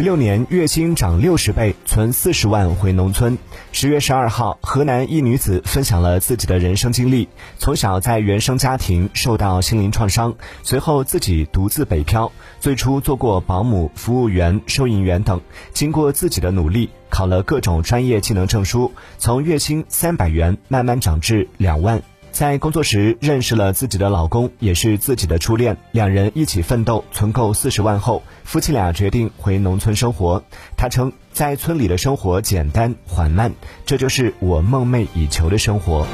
六年月薪涨六十倍，存四十万回农村。十月十二号，河南一女子分享了自己的人生经历：从小在原生家庭受到心灵创伤，随后自己独自北漂，最初做过保姆、服务员、收银员等，经过自己的努力，考了各种专业技能证书，从月薪三百元慢慢涨至两万。在工作时认识了自己的老公，也是自己的初恋。两人一起奋斗，存够四十万后，夫妻俩决定回农村生活。他称，在村里的生活简单缓慢，这就是我梦寐以求的生活。